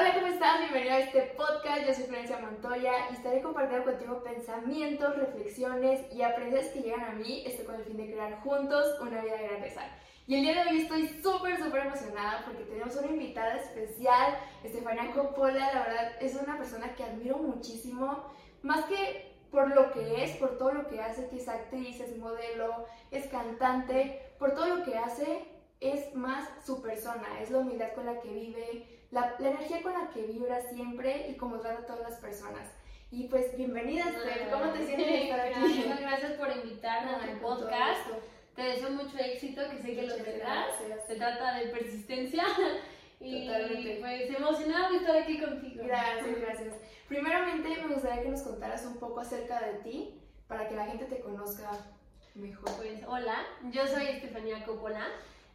Hola, ¿cómo estás? Bienvenido a este podcast. Yo soy Florencia Montoya y estaré compartiendo contigo pensamientos, reflexiones y aprendizajes que llegan a mí estoy con el fin de crear juntos una vida de grandeza. Y el día de hoy estoy súper, súper emocionada porque tenemos una invitada especial, Estefania Coppola. La verdad es una persona que admiro muchísimo, más que por lo que es, por todo lo que hace, que es actriz, es modelo, es cantante, por todo lo que hace, es más su persona, es la humildad con la que vive, la, energía con la que vibra siempre y cómo trata a todas las personas. Y pues bienvenida, Esther. ¿Cómo te sientes de estar aquí? Muchas gracias por invitarme a tu podcast. Te deseo mucho éxito, que sé que lo tendrás. Se trata de persistencia. Y Totalmente. pues emocionada de estar aquí contigo. Gracias, gracias. Primeramente me gustaría que nos contaras un poco acerca de ti para que la gente te conozca mejor. Pues hola, yo soy Estefanía Coppola.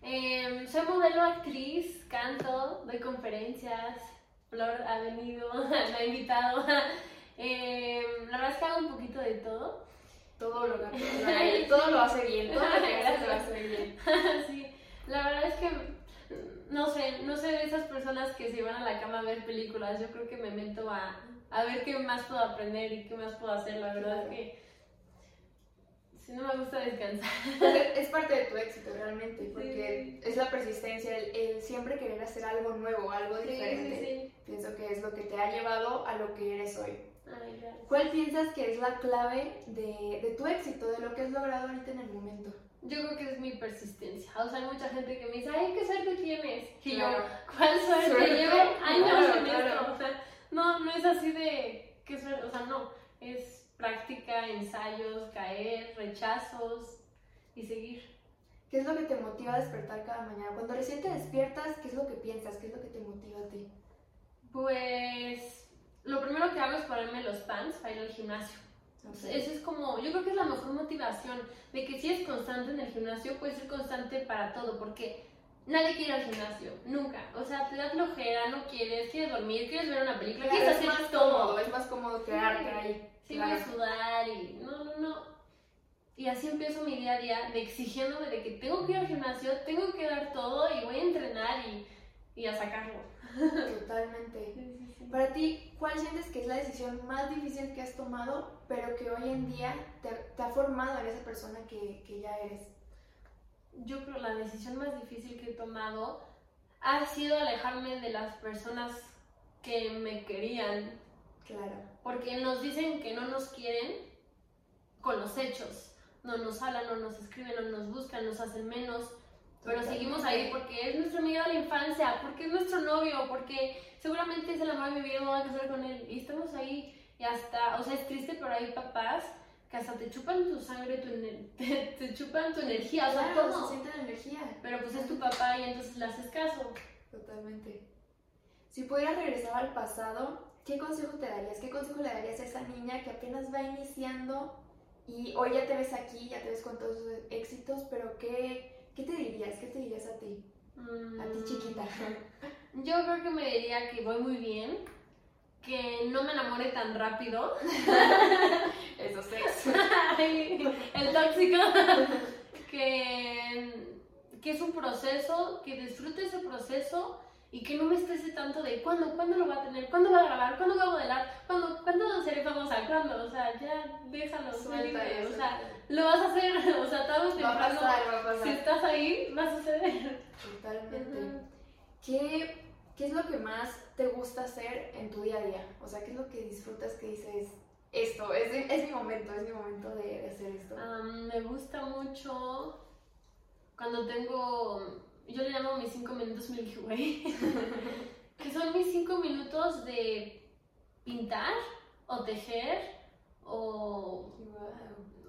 Em, soy modelo, actriz, canto, doy conferencias. Flor ha venido, me ha invitado. Em, la verdad es que hago un poquito de todo. Todo lo, que, todo lo hace bien, todo lo que hace lo hace bien. sí, la verdad es que no sé, no sé de esas personas que se van a la cama a ver películas. Yo creo que me meto a, a ver qué más puedo aprender y qué más puedo hacer. La verdad es que si no me gusta descansar. es parte de tu éxito realmente, porque es la persistencia, el, siempre querer hacer algo nuevo, algo diferente. Pienso que es lo que te ha llevado a lo que eres hoy. ¿Cuál piensas que es la clave de, de, tu éxito, de lo que has logrado ahorita en el momento? Yo creo que es mi persistencia. O sea, hay mucha gente que me dice, ay, ¿qué suerte tienes? Y yo, ¿cuál suerte? Llevo años en esto. O sea, no, no es así de, ¿qué suerte? O sea, no, es práctica, ensayos, caer, rechazos y seguir. ¿Qué es lo que te motiva a despertar cada mañana? Cuando recién te despiertas, ¿qué es lo que piensas? ¿Qué es lo que te motiva a ti? Pues lo primero que hago es ponerme los pants para ir al gimnasio. Eso es como, yo creo que es la mejor motivación de que si es constante en el gimnasio, puedes ser constante para todo, porque nadie quiere ir al gimnasio, nunca. O sea, te da flojera, no quieres, quieres dormir, quieres ver una película, quieres hacer más todo. Cómodo, es más cómodo quedarte ahí sí voy a sudar y no, no, no. Y así empiezo mi día a día de exigiéndome de que tengo que ir al gimnasio, tengo que dar todo y voy a entrenar y, y a sacarlo. Totalmente. Para ti, ¿cuál sientes que es la decisión más difícil que has tomado, pero que hoy en día te, te ha formado en esa persona que, que ya eres? Yo creo la decisión más difícil que he tomado ha sido alejarme de las personas que me querían. Claro porque nos dicen que no nos quieren con los hechos. No nos hablan, no nos escriben, no nos buscan, nos hacen menos. Pero seguimos ahí porque es nuestro amigo de la infancia, porque es nuestro novio, porque seguramente es el amor de mi vida, me voy a casar con él. Y estamos ahí y hasta, o sea, es triste, pero hay papás que hasta te chupan tu sangre, tu, te, chupan tu energía, o sea, todo. Se siente energía. Pero pues es tu papá y entonces le haces caso. Totalmente. Si pudieras regresar al pasado, ¿qué consejo te darías? ¿Qué consejo le darías a esa niña que apenas va iniciando y hoy ya te ves aquí, ya te ves con todos sus éxitos, pero qué, qué te dirías? ¿Qué te dirías a ti? A ti chiquita. Mm, yo creo que me diría que voy muy bien, que no me enamore tan rápido. Eso es. El tóxico. que, que es un proceso, que disfrute ese proceso y que no me estrese tanto de cuándo, cuándo lo va a tener, cuándo va a grabar, cuándo va a modelar, cuándo, cuándo seré famosa, cuándo, o sea, ya déjalo, Suelta o sea, lo vas a hacer, o sea, tarde o temprano, si estás ahí, va a suceder. Totalmente. ¿Qué, ¿Qué es lo que más te gusta hacer en tu día a día? O sea, ¿qué es lo que disfrutas que dices, esto, es, es mi momento, es mi momento de, de hacer esto? me gusta mucho cuando tengo yo le llamo mis cinco minutos Milky Way, que son mis cinco minutos de pintar o tejer o...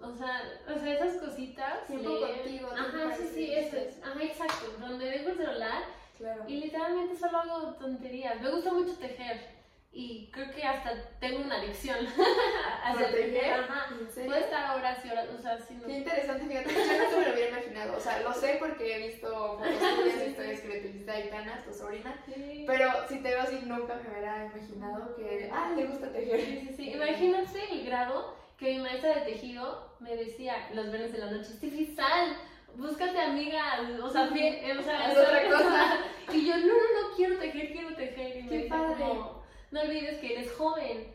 O sea, o sea, esas cositas. Tiempo contigo. Ajá, sí, sí, eso es. Ajá, exacto. Donde dejo el celular claro. y literalmente solo hago tonterías. Me gusta mucho tejer y creo que hasta tengo una adicción hacia. Ajá. Puedo estar horas y horas, o sea, si no... Qué interesante, fíjate, yo no me lo hubiera imaginado, o sea, lo sé porque he visto fotos tuyas, historias que le tuviste a Aitana, tu sobrina, pero si te veo así nunca me hubiera imaginado que, ah, le gusta tejer. Sí, sí, sí, imagínate el grado que mi maestra de tejido me decía los viernes de la noche, Steffi, sal, búscate amiga, o sea, bien, o sea, es otra cosa. Y yo, no, no, no quiero tejer, quiero tejer. Y Qué padre. no olvides que eres joven.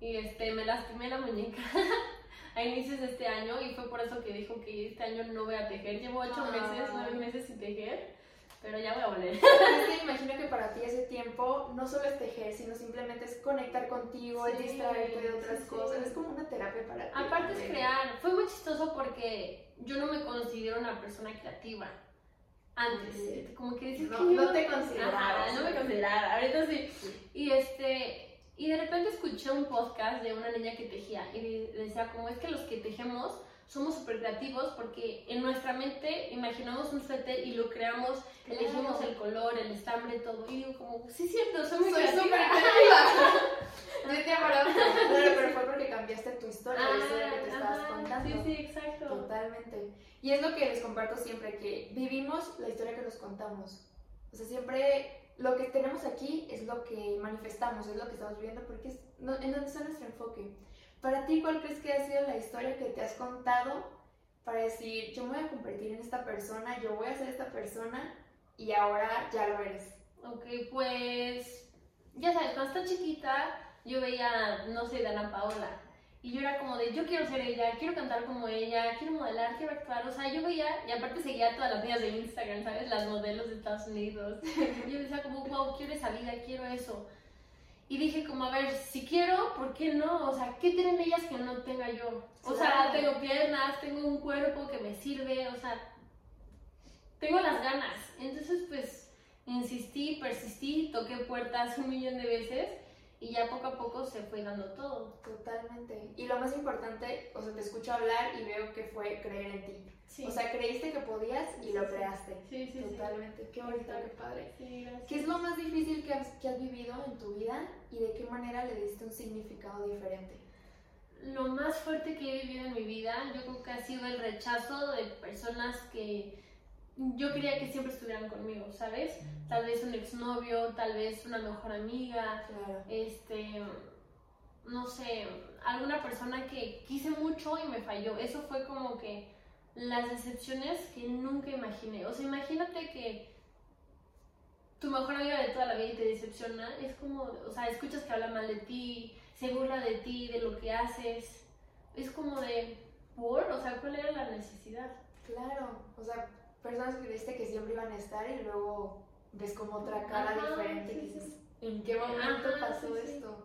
Y este, me lastimé la muñeca a inicios de este año y fue por eso que dijo que este año no voy a tejer. Llevo ocho meses, nueve meses sin tejer, pero ya voy a volver. Es que imagino que para ti ese tiempo no solo es tejer, sino simplemente es conectar contigo, es Sí, distraerte de otras sí, sí. cosas. Es como una terapia para ti. Aparte es crear. Fue muy chistoso porque yo no me considero una persona creativa. Antes, Sí. como que dices No- que no te considerabas. Ajá, no me consideraba, ahorita sí. Sí. Y este, y de repente escuché un podcast de una niña que tejía y de- decía como es que los que tejemos somos súper creativos porque en nuestra mente imaginamos un suéter y lo creamos, Claro. elegimos el color, el estambre, todo. Y digo como, sí, cierto, soy muy Soy creativa. súper creativa. Yo te claro, pero fue porque cambiaste tu historia, la historia que te Ah, estabas contando. Sí, sí, exacto. Totalmente. Y es lo que les comparto siempre, que vivimos la historia que nos contamos. O sea, siempre lo que tenemos aquí es lo que manifestamos, es lo que estamos viviendo, porque es en donde está nuestro enfoque. Para ti, ¿cuál crees que ha sido la historia que te has contado para decir, yo me voy a convertir en esta persona, yo voy a ser esta persona y ahora ya lo eres? Ok, pues ya sabes, cuando estaba chiquita yo veía, no sé, Dana Paola. Y yo era como de, yo quiero ser ella, quiero cantar como ella, quiero modelar, quiero actuar. O sea, yo veía, y aparte seguía todas las niñas de Instagram, ¿sabes? Las modelos de Estados Unidos. Y yo decía como, wow, quiero esa vida, quiero eso. Y dije como, a ver, si quiero, ¿por qué no? O sea, ¿qué tienen ellas que no tenga yo? O sea, tengo piernas, tengo un cuerpo que me sirve, o sea, tengo las ganas. Entonces, pues, insistí, persistí, toqué puertas un millón de veces y ya poco a poco se fue dando todo. Totalmente. Y lo más importante, o sea, te escucho hablar y veo que fue creer en ti. Sí. O sea, creíste que podías y lo Sí, creaste. sí, sí, sí. Totalmente. Qué bonito, qué padre. Sí, gracias. ¿Qué es lo más difícil que has, que has vivido en tu vida y de qué manera le diste un significado diferente? Lo más fuerte que he vivido en mi vida, yo creo que ha sido el rechazo de personas que yo quería que siempre estuvieran conmigo, ¿sabes? Tal vez un exnovio, tal vez una mejor amiga, Claro. este, no sé, alguna persona que quise mucho y me falló. Eso fue como que las decepciones que nunca imaginé. O sea, imagínate que tu mejor amiga de toda la vida y te decepciona. Es como, o sea, escuchas que habla mal de ti, se burla de ti, de lo que haces. Es como de, ¿por? O sea, ¿cuál era la necesidad? Claro. O sea, personas que creíste que siempre iban a estar y luego ves como otra cara Ajá, diferente sí, que sí. dices, ¿en qué momento Ajá, pasó sí, esto?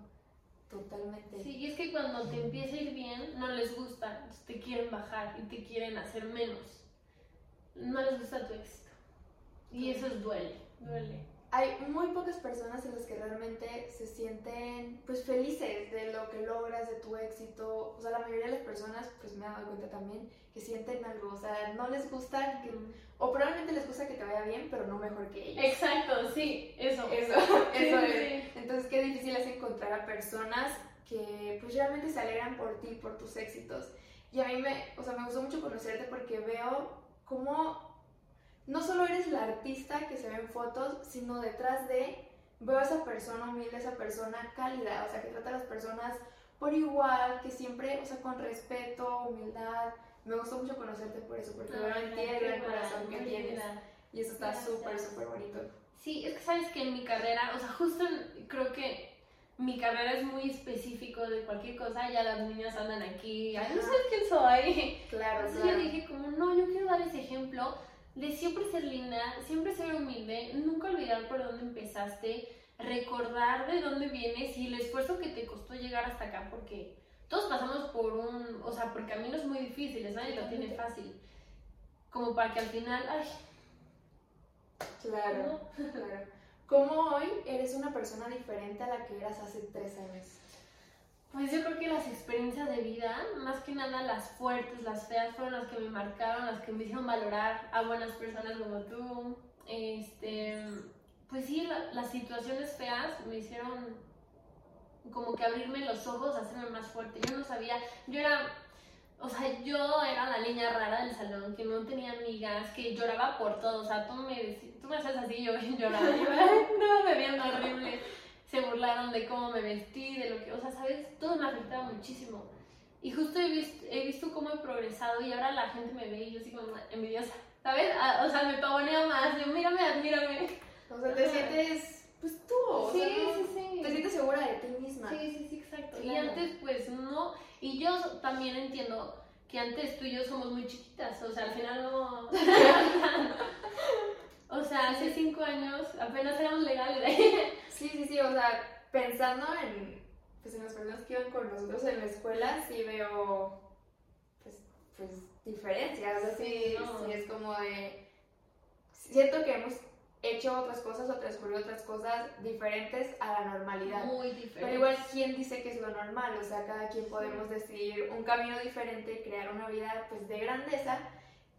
Totalmente. Sí, y es que cuando te empieza a ir bien, no les gusta, te quieren bajar y te quieren hacer menos. No les gusta tu éxito. Y eso es duele, duele. Hay muy pocas personas en las que realmente se sienten pues felices de lo que logras, de tu éxito. O sea, la mayoría de las personas, pues me he dado cuenta también, que sienten algo. O sea, no les gusta que... O probablemente les gusta que te vaya bien, pero no mejor que ellos. Exacto, sí, eso. Eso, eso sí, es. sí. Entonces, qué difícil es encontrar a personas que pues realmente se alegran por ti, por tus éxitos. Y a mí me, o sea, me gustó mucho conocerte porque veo cómo no solo eres la artista que se ve en fotos, sino detrás de, veo a esa persona humilde, esa persona cálida, o sea, que trata a las personas por igual, que siempre, o sea, con respeto, humildad. Me gustó mucho conocerte por eso, porque ti el gran corazón que tienes. Y eso está súper, súper bonito. Sí, es que sabes que en mi carrera, o sea, justo creo que mi carrera es muy específico de cualquier cosa, ya las niñas andan aquí, ay, no sabes quién soy. Claro, Entonces claro. yo dije como, no, yo quiero dar ese ejemplo de siempre ser linda, siempre ser humilde, nunca olvidar por dónde empezaste, recordar de dónde vienes y el esfuerzo que te costó llegar hasta acá, porque todos pasamos por un, o sea, por caminos muy difíciles, nadie lo tiene fácil. Como para que al final, ay, Claro, claro. ¿Cómo hoy eres una persona diferente a la que eras hace tres años? Pues yo creo que las experiencias de vida, más que nada las fuertes, las feas, fueron las que me marcaron, las que me hicieron valorar a buenas personas como tú. Este, pues sí, la- las situaciones feas me hicieron como que abrirme los ojos, hacerme más fuerte. Yo no sabía, yo era, o sea, yo era la niña rara del salón, que no tenía amigas, que lloraba por todo. O sea, tú me, tú me haces así, yo lloraba. Yo, no, me veían horrible se burlaron de cómo me vestí, de lo que, o sea, ¿sabes? Todo me afectaba muchísimo. Y justo he visto, he visto cómo he progresado y ahora la gente me ve y yo así como envidiosa, ¿sabes? Ah, O sea, me pavoneo más, yo, mírame, admírame. O sea, te Ajá. sientes, pues tú, o Sí, sea, sí, sí. te sientes segura de ti persona. Sí, sí, sí, exacto. Y Claro. antes, pues no. Y yo también entiendo que antes tú y yo somos muy chiquitas. O sea, al final no. o sea, hace cinco años apenas éramos legales. Sí, sí, sí, o sea, pensando en, pues, en las personas que iban con nosotros en la escuela, sí veo, pues, pues diferencias, o sea, sí, Sí, no. sí es como de, siento que hemos hecho otras cosas o transcurrido otras cosas diferentes a la normalidad. Muy diferente. Pero igual, ¿quién dice que es lo normal? O sea, cada quien podemos decidir un camino diferente, crear una vida pues de grandeza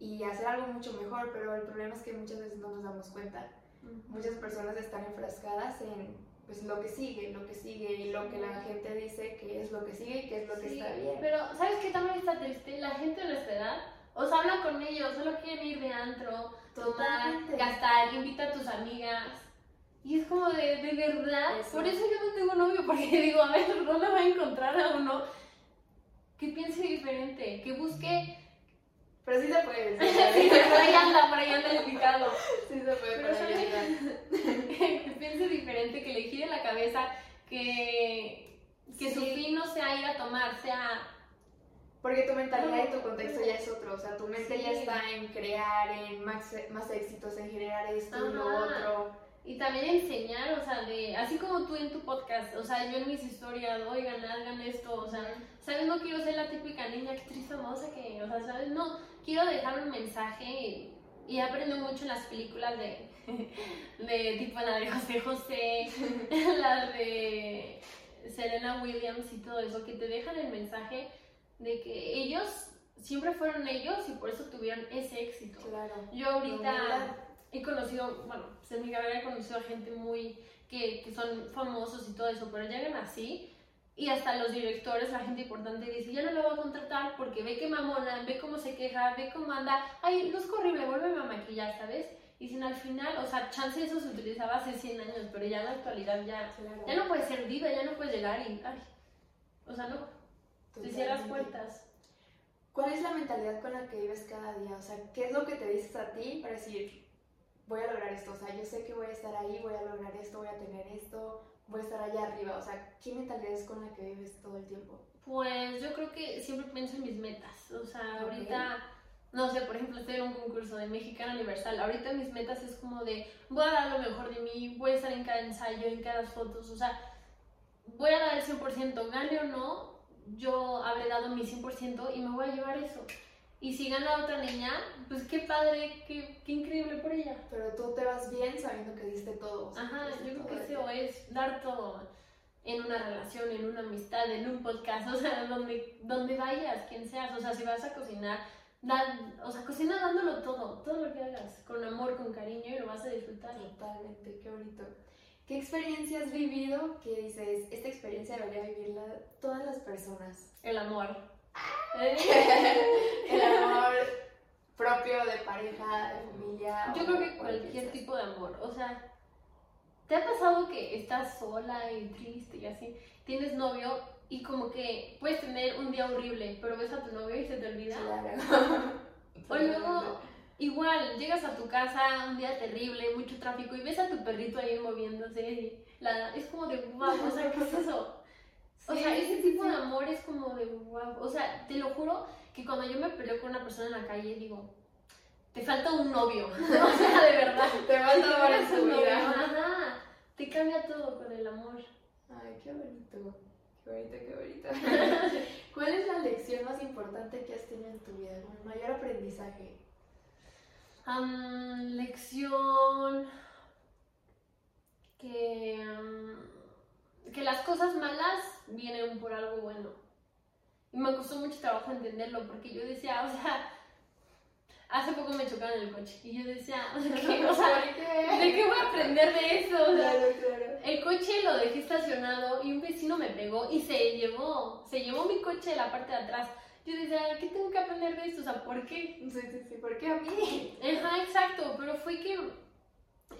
y hacer algo mucho mejor, pero el problema es que muchas veces no nos damos cuenta. Ujú. Muchas personas están enfrascadas en pues lo que sigue, lo que sigue y lo que la gente dice que es lo que sigue y que es lo que Sí, está bien. Pero, ¿sabes qué también está triste? La gente de nuestra edad, o sea, habla con ellos, solo quieren ir de antro, tomar, Totalmente. gastar, invita a tus amigas. Y es como de, de verdad, Eso. por eso yo no tengo novio, porque digo, a ver, ¿dónde va a encontrar a uno que piense diferente, que busque... Pero sí se puede, sí, sí, por ahí anda, por ahí anda el picado. sí se puede, Pero por ahí anda. piense diferente, que le gire la cabeza, que, que su Sí. fin no sea ir a tomar, sea Porque tu mentalidad y tu contexto ya es otro, o sea, tu mente ya Sí. está en crear, en más, más éxitos, en generar esto y lo otro. También enseñar, o sea, de, así como tú en tu podcast, o sea, yo en mis historias, oigan, hagan esto, o sea, ¿sabes? No quiero ser la típica niña actriz famosa que, o sea, ¿sabes? No, quiero dejar un mensaje y, y aprendo mucho en las películas de, de tipo la de José José, las de Serena Williams y todo eso, que te dejan el mensaje de que ellos siempre fueron ellos y por eso tuvieron ese éxito. Claro. Yo ahorita. He conocido, bueno, pues en mi carrera he conocido a gente muy, que, que son famosos y todo eso, pero llegan así y hasta los directores, la gente importante dice, ya no la voy a contratar porque ve que mamona, ve cómo se queja, ve cómo anda, ay, luzco horrible, vuélveme a maquillar, ¿sabes? Y sin al final, o sea, chance eso se utilizaba hace 100 años, pero ya en la actualidad ya, Claro. ya no puedes ser diva, ya no puedes llegar y, ay, o sea, no, te cierras puertas. ¿Cuál es la mentalidad con la que vives cada día? O sea, ¿qué es lo que te dices a ti para decir, voy a lograr esto? O sea, yo sé que voy a estar ahí, voy a lograr esto, voy a tener esto, voy a estar allá arriba. O sea, ¿qué mentalidad es con la que vives todo el tiempo? Pues yo creo que siempre pienso en mis metas. O sea, Ok. ahorita, no sé, por ejemplo, estoy en un concurso de Mexicana Universal. Ahorita mis metas es como de, voy a dar lo mejor de mí, voy a estar en cada ensayo, en cada fotos. O sea, voy a dar el 100%, gane o no, yo habré dado mi 100% y me voy a llevar eso. Y si gana otra niña, pues qué padre, qué, qué increíble por ella. Pero tú te vas bien sabiendo que diste todo. o sea, Ajá, yo creo que eso es dar todo en una relación, en una amistad, en un podcast, o sea, donde, donde vayas, quien seas, o sea, si vas a cocinar, dan, o sea, cocina dándolo todo, todo lo que hagas, con amor, con cariño y lo vas a disfrutar. Totalmente, qué bonito. ¿Qué experiencia has vivido que dices, esta experiencia debería vivirla todas las personas? El amor. El amor propio de pareja, de familia. Yo creo que cual cualquier tipo de amor, o sea, ¿te ha pasado que estás sola y triste y así? Tienes novio y como que puedes tener un día horrible, pero ves a tu novio y se te olvida. Claro. O luego, igual, llegas a tu casa, un día terrible, mucho tráfico, y ves a tu perrito ahí moviéndose. y la, es como de wow, o sea, ¿qué es eso? O sea, ese tipo de amor es como de wow. O sea, te lo juro que cuando yo me peleo con una persona en la calle, digo, te falta un novio. o sea, de verdad. Te vas Te a amor en falta tu un novio. vida. Ajá. Te cambia todo con el amor. Ay, qué bonito. Qué bonito, qué bonito. ¿Cuál es la lección más importante que has tenido en tu vida? El mayor aprendizaje. Am, lección que, que las cosas malas vienen por algo bueno. Y me costó mucho trabajo entenderlo porque yo decía, o sea, hace poco me chocaron en el coche y yo decía, o sea, ¿qué? O. ¿de qué voy a aprender de eso? O sea, Claro, claro. el coche lo dejé estacionado y un vecino me pegó y se llevó, se llevó mi coche de la parte de atrás. Yo decía, ¿qué tengo que aprender de esto? O sea, ¿por qué? Sí, sí, sí. ¿Por qué a mí? Ajá, exacto, pero fue que,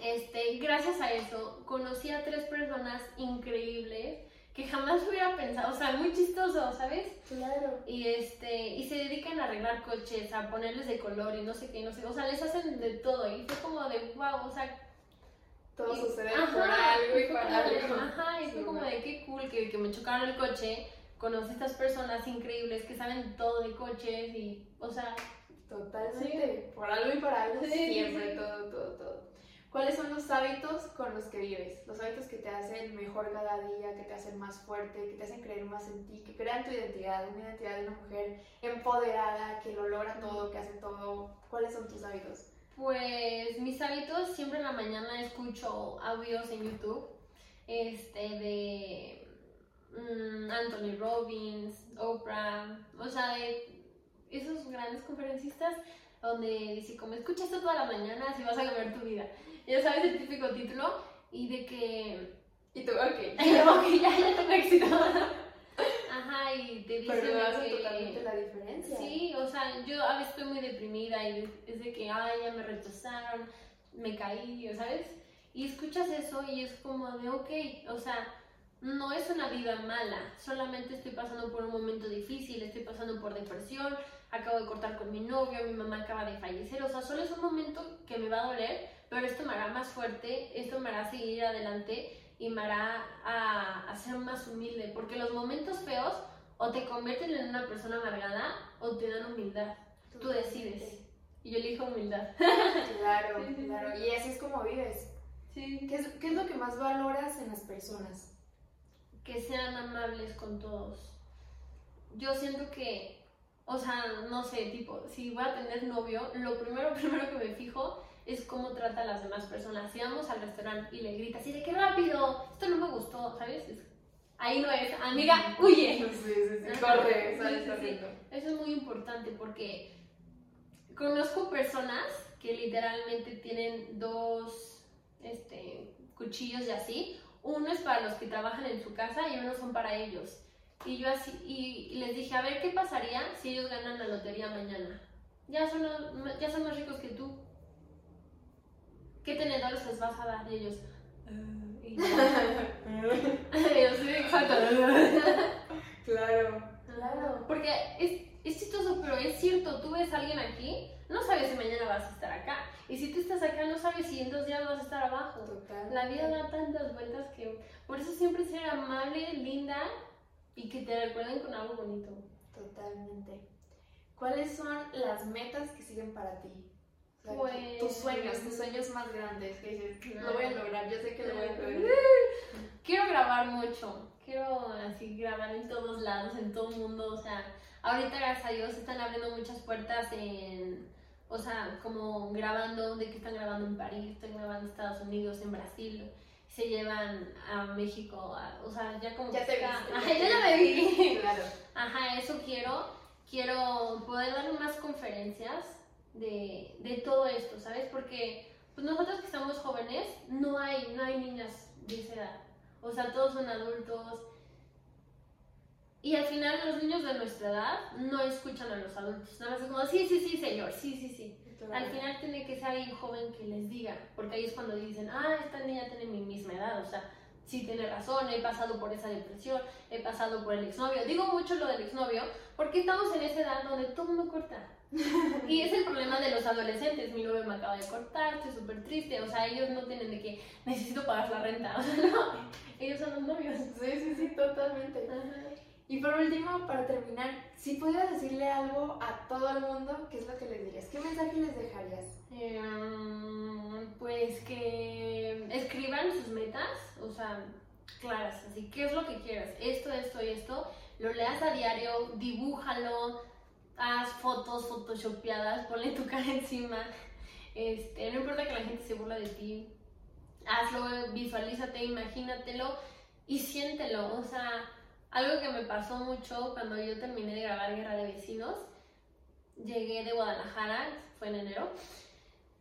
este, gracias a eso, conocí a tres personas increíbles que jamás hubiera pensado, o sea, muy chistoso, ¿sabes? Claro. Y este, y se dedican a arreglar coches, a ponerles de color y no sé qué, no sé, o sea, les hacen de todo y fue como de, wow, o sea, Todo y- sucede ajá, por algo y para algo. Ajá, y fue Sí, como bueno. de qué cool que, que me chocaron el coche, conocí a estas personas increíbles que saben todo de coches y, o sea... Totalmente, por algo y por algo, Sí, siempre, todo, todo, todo. ¿Cuáles son los hábitos con los que vives? Los hábitos que te hacen mejor cada día, que te hacen más fuerte, que te hacen creer más en ti, que crean tu identidad, una identidad de una mujer empoderada, que lo logra todo, que hace todo. ¿Cuáles son tus hábitos? Pues mis hábitos, siempre en la mañana escucho audios en YouTube este, de mm, Anthony Robbins, Oprah, o sea, de esos grandes conferencistas donde dice, como escucha esto toda la mañana, así vas a cambiar tu vida. Ya sabes el típico título y de que, Y tú, ok. ok, ya, ya tengo éxito. Ajá, y te dicen Pero hace que- totalmente la diferencia. Sí, o sea, yo a veces estoy muy deprimida y es de que, ay, ya me rechazaron, me caí, ¿sabes? Y escuchas eso y es como de, ok, o sea, no es una vida mala, solamente estoy pasando por un momento difícil, estoy pasando por depresión, acabo de cortar con mi novio, mi mamá acaba de fallecer, o sea, solo es un momento que me va a doler, pero esto me hará más fuerte, esto me hará seguir adelante y me hará a, a ser más humilde, porque los momentos feos o te convierten en una persona amargada o te dan humildad. Tú decides. Y yo elijo humildad. Claro, Sí, claro. Y así es como vives. Sí. ¿Qué es, ¿Qué es lo que más valoras en las personas? Que sean amables con todos. Yo siento que, o sea, no sé, tipo, si voy a tener novio, lo primero, primero que me fijo es cómo trata a las demás personas. Si vamos al restaurante y le grita así de qué rápido, esto no me gustó, ¿sabes? Es- ahí no es, amiga, huye. Sí, sí. Corre. Eso es muy importante porque conozco personas que literalmente tienen dos este, cuchillos y así. Uno es para los que trabajan en su casa y uno son para ellos. Y yo así, y les dije, a ver, ¿qué pasaría si ellos ganan la lotería mañana? Ya son, los- ya son más ricos que tú. ¿Qué tenedores les vas a dar? Y ellos, "Ah", y yo, yo, sí, exacto. Claro, claro. Porque es, es chistoso, pero es cierto, tú ves a alguien aquí, no sabes si mañana vas a estar acá. Y si tú estás acá, no sabes si en dos días vas a estar abajo. Total. La vida da tantas vueltas que por eso siempre ser amable, linda y que te recuerden con algo bonito. Totalmente. ¿Cuáles son las metas que siguen para ti? Sea, Pues- tus sueños, tus sueños más grandes que dices, lo voy a lograr, yo sé que lo voy a lograr. Quiero grabar mucho, quiero así grabar en todos lados, en todo el mundo, o sea, ahorita gracias a Dios están abriendo muchas puertas en, o sea, como grabando, de que están grabando en París, están grabando en Estados Unidos, en Brasil, se llevan a México, a- o sea, ya como Ya te viste. Ajá, yo ya me vi. Claro. Ajá, eso quiero. Quiero poder dar más conferencias de, de todo esto, ¿sabes? Porque pues nosotros que estamos jóvenes, no hay, no hay niñas de esa edad. O sea, todos son adultos. Y al final los niños de nuestra edad no escuchan a los adultos. Nada más es como, sí, sí, sí, señor, sí, sí, sí. Al final tiene que ser alguien joven que les diga, porque ahí es cuando dicen, ah, esta niña tiene mi misma edad, o sea, sí tiene razón, he pasado por esa depresión, he pasado por el exnovio. Digo mucho lo del exnovio, porque estamos en esa edad donde todo el mundo corta. Y es el problema de los adolescentes, mi novio me acaba de cortar, estoy súper triste, o sea, ellos no tienen de que necesito pagar la renta, o sea, no, ellos son los novios. Sí, sí, sí, totalmente. Ajá. Y por último, para terminar, si pudieras decirle algo a todo el mundo, ¿qué es lo que les dirías? ¿Qué mensaje les dejarías? Em, pues que escriban sus metas, o sea, claras, así, ¿qué es lo que quieras? Esto, esto y esto, lo leas a diario, dibújalo, haz fotos photoshopeadas, ponle tu cara encima, este, no importa que la gente se burla de ti, hazlo, visualízate, imagínatelo y siéntelo, o sea, algo que me pasó mucho cuando yo terminé de grabar Guerra de Vecinos, llegué de Guadalajara, fue en enero,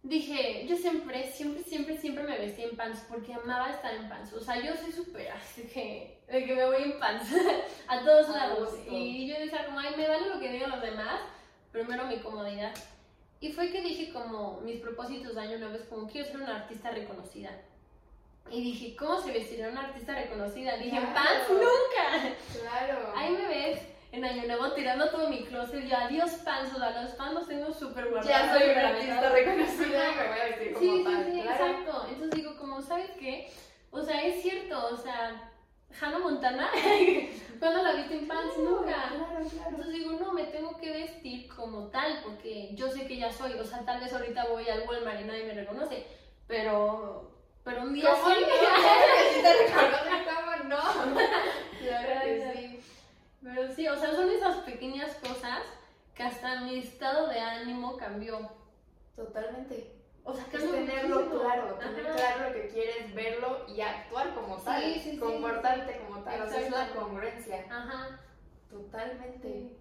dije, yo siempre, siempre, siempre, siempre me vestí en pants porque amaba estar en pants. O sea, yo soy súper así que, de que me voy en pants a todos A lados. gusto. Y yo decía como, ay, me vale lo que digan los demás, primero mi comodidad. Y fue que dije como, mis propósitos de año nuevo es como, quiero ser una artista reconocida. Y dije, ¿cómo se vestiría una artista reconocida? Dije, en Claro. pants nunca. Claro. Ahí me ves en Año Nuevo tirando todo mi closet. Yo, adiós pants, o sea, los pants los tengo súper guardados. ya soy una artista reconocida y me voy a vestir como Sí, sí, tal. sí, claro. exacto. Entonces digo, como, ¿sabes qué? O sea, es cierto, o sea, Hannah Montana, ¿cuándo la viste en pants? Nunca. Claro, claro. Entonces digo, no, me tengo que vestir como tal, porque yo sé que ya soy. O sea, tal vez ahorita voy al Walmart y nadie me reconoce, pero, pero un día ¿Cómo sí. no? Sí ¿cómo no? Claro que sí. Pero sí, o sea, son esas pequeñas cosas que hasta mi estado de ánimo cambió. Totalmente. O sea, Es cambió tenerlo muchísimo. claro, tener Ajá. claro lo que quieres, verlo y actuar como Sí, tal, sí, sí. comportarte como tal, o sea, es la congruencia, Ajá. totalmente.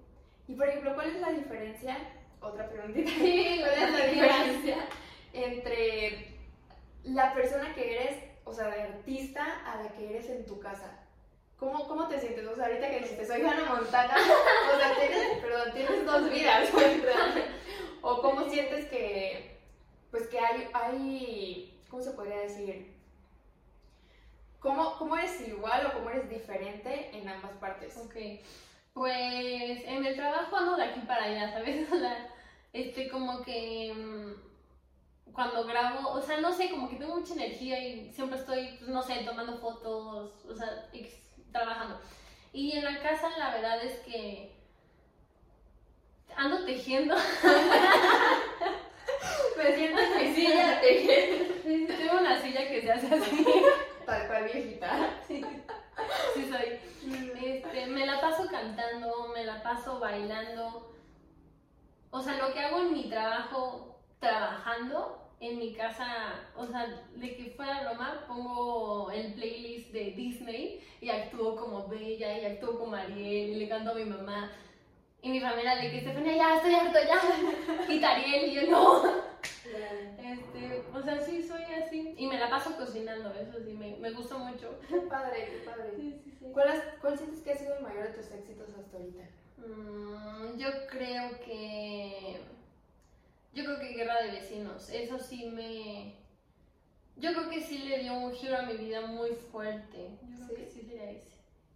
Y por ejemplo, ¿cuál es la diferencia? Otra preguntita. Sí, ¿Cuál es la la diferencia entre la persona que eres, o sea, de artista, a la que eres en tu casa? ¿Cómo, cómo te sientes? O sea, ahorita que dijiste, soy Hannah Montana, o sea, tienes, perdón, tienes dos vidas, o cómo sientes que, pues que hay, hay, ¿cómo se podría decir? ¿Cómo, ¿Cómo eres igual o cómo eres diferente en ambas partes? Ok. Pues en el trabajo ando de aquí para allá, ¿sabes? O sea, este, como que mm, cuando grabo, o sea, no sé, como que tengo mucha energía y siempre estoy, pues, no sé, tomando fotos, o sea, trabajando. Y en la casa la verdad es que ando tejiendo. Me siento en mi silla sí, Tengo una silla que se hace así. Tal cual viejita. Sí, sí soy. Este, me la paso cantando, me la paso bailando. O sea, lo que hago en mi trabajo, trabajando, en mi casa, o sea, de que fuera broma, pongo el playlist de Disney y actúo como Bella y actúo como Ariel y le canto a mi mamá. Y mi familia de que Estefania, ya estoy harto, ya. Y Ariel y yo no. Este, o sea, sí, soy así. Y me la paso cocinando, eso sí, me, me gusta mucho. Qué padre, qué padre. Sí, sí, sí. ¿Cuál, has- ¿Cuál sientes que ha sido el mayor de tus éxitos hasta ahorita? Mm, yo creo que. Yo creo que Guerra de Vecinos. Eso sí me. Yo creo que sí le dio un giro a mi vida muy fuerte. Yo creo ¿Sí? que sí sería ese.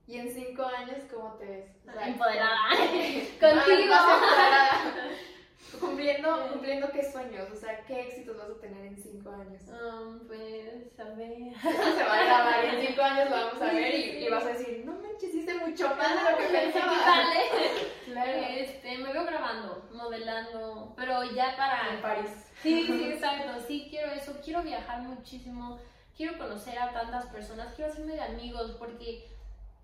¿Y en cinco años cómo te ves? O sea, Empoderada. Contigo. Cumpliendo, cumpliendo qué sueños, o sea, qué éxitos vas a tener en cinco años. Um, pues, a ver. Eso se va a grabar en cinco años lo vamos a ver y, y vas a decir, no manches, hice mucho más de lo que pensaba. Vale. Claro. Este, me veo grabando, modelando, pero ya para. En París. Sí, sí, exacto. Sí, quiero eso. Quiero viajar muchísimo. Quiero conocer a tantas personas. Quiero hacerme de amigos porque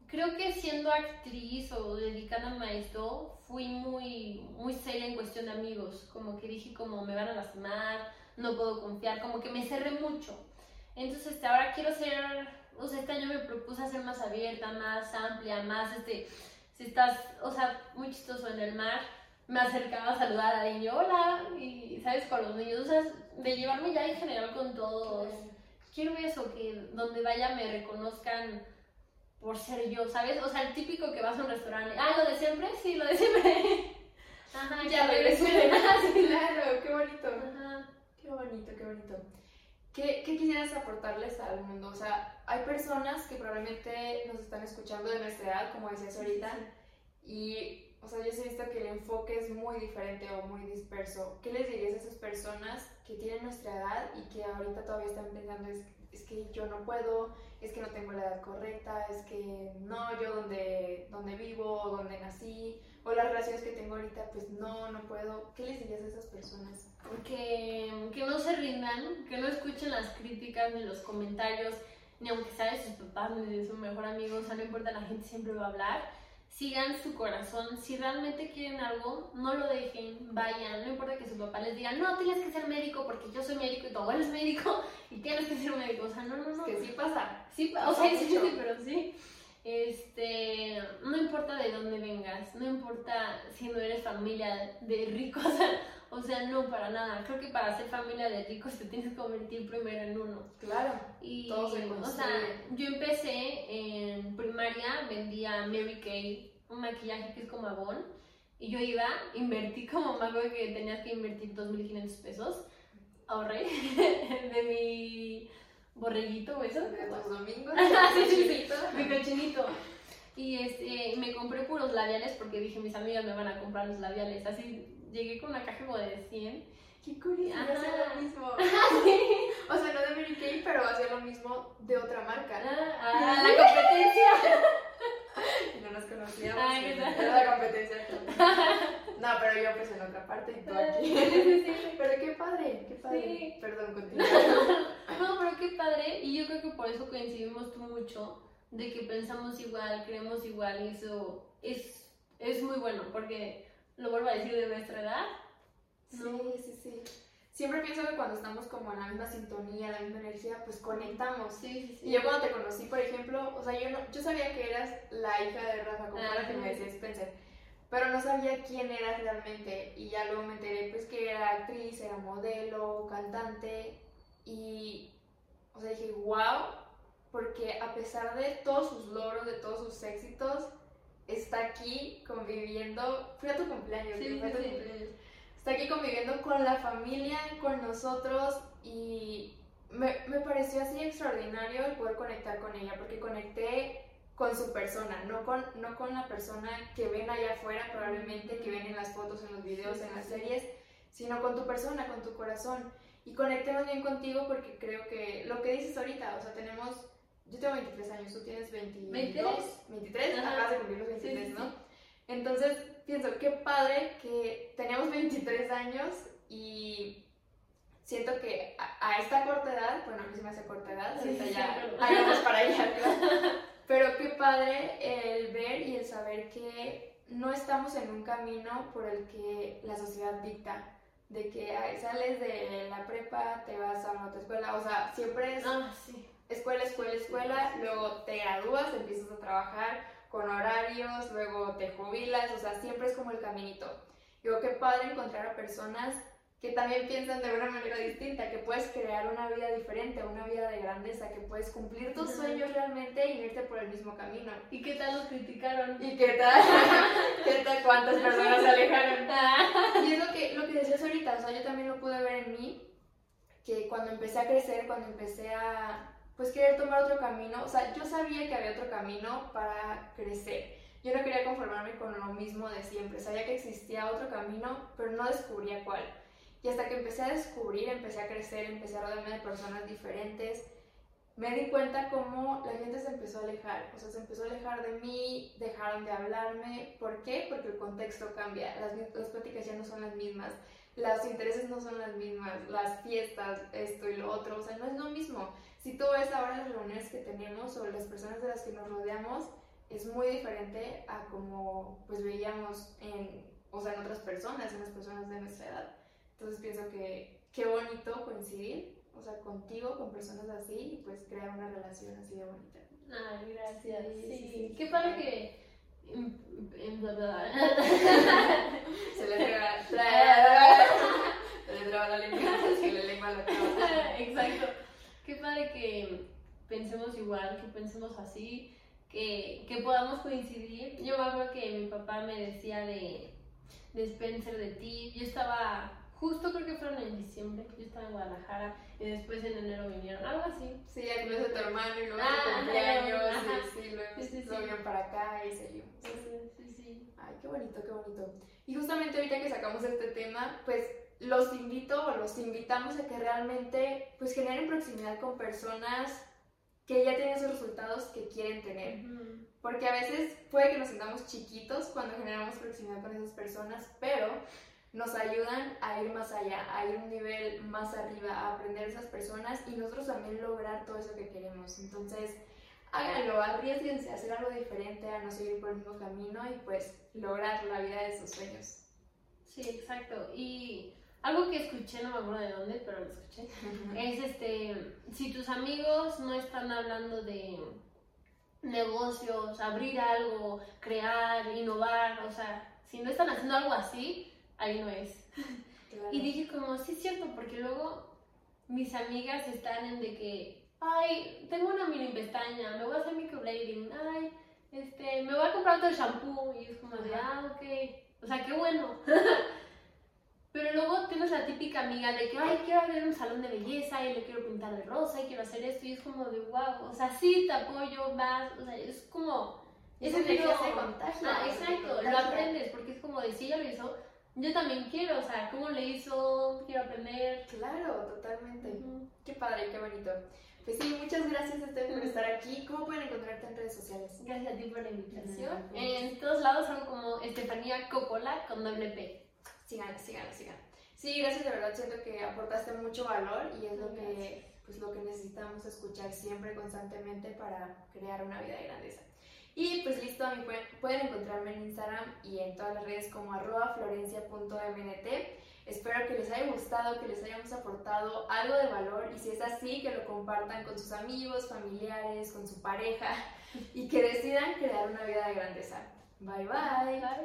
creo que siendo actriz o dedicándome a esto, fui muy, muy seria en cuestión de amigos. Como que dije, como me van a lastimar, no puedo confiar. Como que me cerré mucho. Entonces, este, ahora quiero ser. O sea, este año me propuse ser más abierta, más amplia, más este. Si estás, o sea, muy chistoso en el mar, me acercaba a saludar a niño, hola, y sabes, con los niños, o sea, de llevarme ya en general con todos. Quiero eso, que donde vaya me reconozcan por ser yo, ¿sabes? O sea, el típico que vas a un restaurante, ah, lo de siempre, sí, lo de siempre. Ajá, Ya regresé. Claro, qué bonito. Ajá. Qué bonito, qué bonito. ¿Qué, ¿Qué quisieras aportarles al mundo? O sea, hay personas que probablemente nos están escuchando de nuestra edad, como decías ahorita, y, o sea, yo he visto que el enfoque es muy diferente o muy disperso. ¿Qué les dirías a esas personas que tienen nuestra edad y que ahorita todavía están pensando, es, es que yo no puedo, es que no tengo la edad correcta, es que no, yo donde, donde vivo, donde nací, o las relaciones que tengo ahorita, pues no, no puedo. ¿Qué les dirías a esas personas? que, que no se rindan, que no escuchen las críticas ni los comentarios, ni aunque sea de sus papás ni de su mejor amigo, o sea, no importa, la gente siempre va a hablar. Sigan su corazón, si realmente quieren algo, no lo dejen, vayan, no importa que su papá les diga, no, tienes que ser médico porque yo soy médico y tu abuelo es médico y tienes que ser médico, o sea, no, no, no. Es que sí pasa. Sí, o sea, sí, sí, pero sí. Este, no importa de dónde vengas, no importa si no eres familia de ricos, o sea, no para nada. Creo que para ser familia de ricos te tienes que convertir primero en uno. Claro. Y, Todo se o sea, yo empecé en primaria, vendía Mary Kay, un maquillaje que es como Avon, y yo iba, invertí como me acuerdo que tenías que invertir 2.500 pesos, ahorré de mi borreguito o eso. De los domingos. Sí, sí, sí. Mi cochinito. Y este, me compré puros labiales porque dije, mis amigas me van a comprar los labiales. Así llegué con una caja como de 100 qué curioso, hacía lo mismo. Sí. O sea, no de Mary Kay, pero hacía lo mismo de otra marca. Ah, ah, la competencia. No nos conocíamos. Ah. Era la competencia. No, pero yo pues en otra parte y tú aquí. Sí, sí, sí. Pero qué padre, qué padre. Perdón, continúa. No, pero qué padre. Y yo creo que por eso coincidimos tú mucho, de que pensamos igual, creemos igual, y eso es, es muy bueno, porque lo vuelvo a decir de nuestra edad. Sí, sí, sí. Siempre pienso que cuando estamos como en la misma sintonía, la misma energía, pues conectamos. Sí, sí, sí. Y yo cuando te conocí, por ejemplo, o sea, yo, no, yo sabía que eras la hija de Rafa, como era la que me decía Spencer, pero no sabía quién eras realmente. Y ya luego me enteré, pues, que era actriz, era modelo, cantante. Y, o sea, dije, wow, porque a pesar de todos sus logros, de todos sus éxitos, está aquí conviviendo. Fui a tu cumpleaños, Sí, fue a tu sí, cumpleaños. Está aquí conviviendo con la familia, con nosotros y me, me pareció así extraordinario el poder conectar con ella, porque conecté con su persona, no con, no con la persona que ven allá afuera probablemente, que ven en las fotos, en los videos, Sí, en las series, sino con tu persona, con tu corazón. Y conecté más bien contigo porque creo que lo que dices ahorita, o sea, tenemos, yo tengo 23 años, tú tienes 22, 23. 23, Ajá. acabas de cumplir los Sí, 23, sí, ¿no? sí. Entonces pienso, qué padre que tenemos 23 años y siento que a, a esta corta edad, bueno, a mí se me hace corta edad, ahorita ya hagamos para allá arriba. Pero qué padre el ver y el saber que no estamos en un camino por el que la sociedad dicta. De que sales de la prepa, te vas a otra escuela, o sea, siempre es Ah, sí. Escuela, escuela, escuela, luego te gradúas, empiezas a trabajar con horarios, luego te jubilas, o sea, siempre es como el caminito. Digo, qué padre encontrar a personas que también piensan de una manera distinta, que puedes crear una vida diferente, una vida de grandeza, que puedes cumplir tus sueños realmente y irte por el mismo camino. ¿Y qué tal nos criticaron? ¿Y qué tal? ¿Qué tal? ¿Cuántas personas se alejaron? Ah, Y es lo que, lo que decías ahorita, o sea, yo también lo pude ver en mí, que cuando empecé a crecer, cuando empecé a, pues, querer tomar otro camino, o sea, yo sabía que había otro camino para crecer. Yo no quería conformarme con lo mismo de siempre, sabía que existía otro camino, pero no descubría cuál. Y hasta que empecé a descubrir, empecé a crecer, empecé a rodearme de personas diferentes, me di cuenta cómo la gente se empezó a alejar, o sea, se empezó a alejar de mí, dejaron de hablarme. ¿Por qué? Porque el contexto cambia, las, las pláticas ya no son las mismas, los intereses no son las mismas, las fiestas, esto y lo otro, o sea, no es lo mismo. Si tú ves ahora las reuniones que tenemos o las personas de las que nos rodeamos, es muy diferente a como pues veíamos en, o sea, en otras personas, en las personas de nuestra edad. Entonces pienso que qué bonito coincidir, o sea, contigo, con personas así, y pues crear una relación así de bonita. Ay, gracias. Sí, Sí, sí. Qué padre que. em, em. Se le traba, se le traba la lengua, se le lengua la traba. Exacto. Qué padre que pensemos igual, que pensemos así, que, que podamos coincidir. Yo me acuerdo que mi papá me decía de, de Spencer, de ti. Yo estaba, justo creo que fueron en diciembre, yo estaba en Guadalajara y después en enero vinieron, algo así. Sí, ya que de tu hermano y luego Ah, tu cumpleaños, y sí, luego Sí, sí, sí. para acá y seguimos. Sí, sí, sí. Ay, qué bonito, qué bonito. Y justamente ahorita que sacamos este tema, pues los invito o los invitamos a que realmente pues generen proximidad con personas que ya tienen esos resultados que quieren tener. Ujú. Porque a veces puede que nos sintamos chiquitos cuando generamos proximidad con esas personas, pero nos ayudan a ir más allá, a ir un nivel más arriba, a aprender de esas personas y nosotros también lograr todo eso que queremos. Entonces, háganlo, arriesguense a hacer algo diferente, a no seguir por el mismo camino y pues lograr la vida de sus sueños. Sí, exacto. Y algo que escuché, no me acuerdo de dónde, pero lo escuché. es este, si tus amigos no están hablando de negocios, abrir algo, crear, innovar, o sea, si no están haciendo algo así, ahí no es. Claro. Y dije como, sí es cierto, porque luego mis amigas están en de que, ay, tengo una mini pestaña, me voy a hacer microblading, ay, este, me voy a comprar otro shampoo, y es como de, ah, ok, o sea, qué bueno. La típica amiga de que, ay, quiero abrir un salón de belleza y le quiero pintar de rosa y quiero hacer esto, y es como de, wow, o sea, sí, te apoyo más, o sea, es como... Energía tiro- se contagia, Ah, exacto, lo aprendes, porque es como de, si ella lo hizo, yo también quiero, o sea, ¿cómo le hizo? Quiero aprender. Claro, totalmente. Qué padre, qué bonito. Pues sí, muchas gracias Esther por estar aquí. ¿Cómo pueden encontrarte en redes sociales? Gracias a ti por la invitación. En todos lados son como Estefanía Coppola con doble P. Síganla, síganla, síganla. Sí, gracias, de verdad siento que aportaste mucho valor y es lo que, pues, lo que necesitamos escuchar siempre, constantemente para crear una vida de grandeza. Y pues listo, a mí pueden, pueden encontrarme en Instagram y en todas las redes como arroba florencia.mnt. Espero que les haya gustado, que les hayamos aportado algo de valor y si es así, que lo compartan con sus amigos, familiares, con su pareja y que decidan crear una vida de grandeza. bye. bye.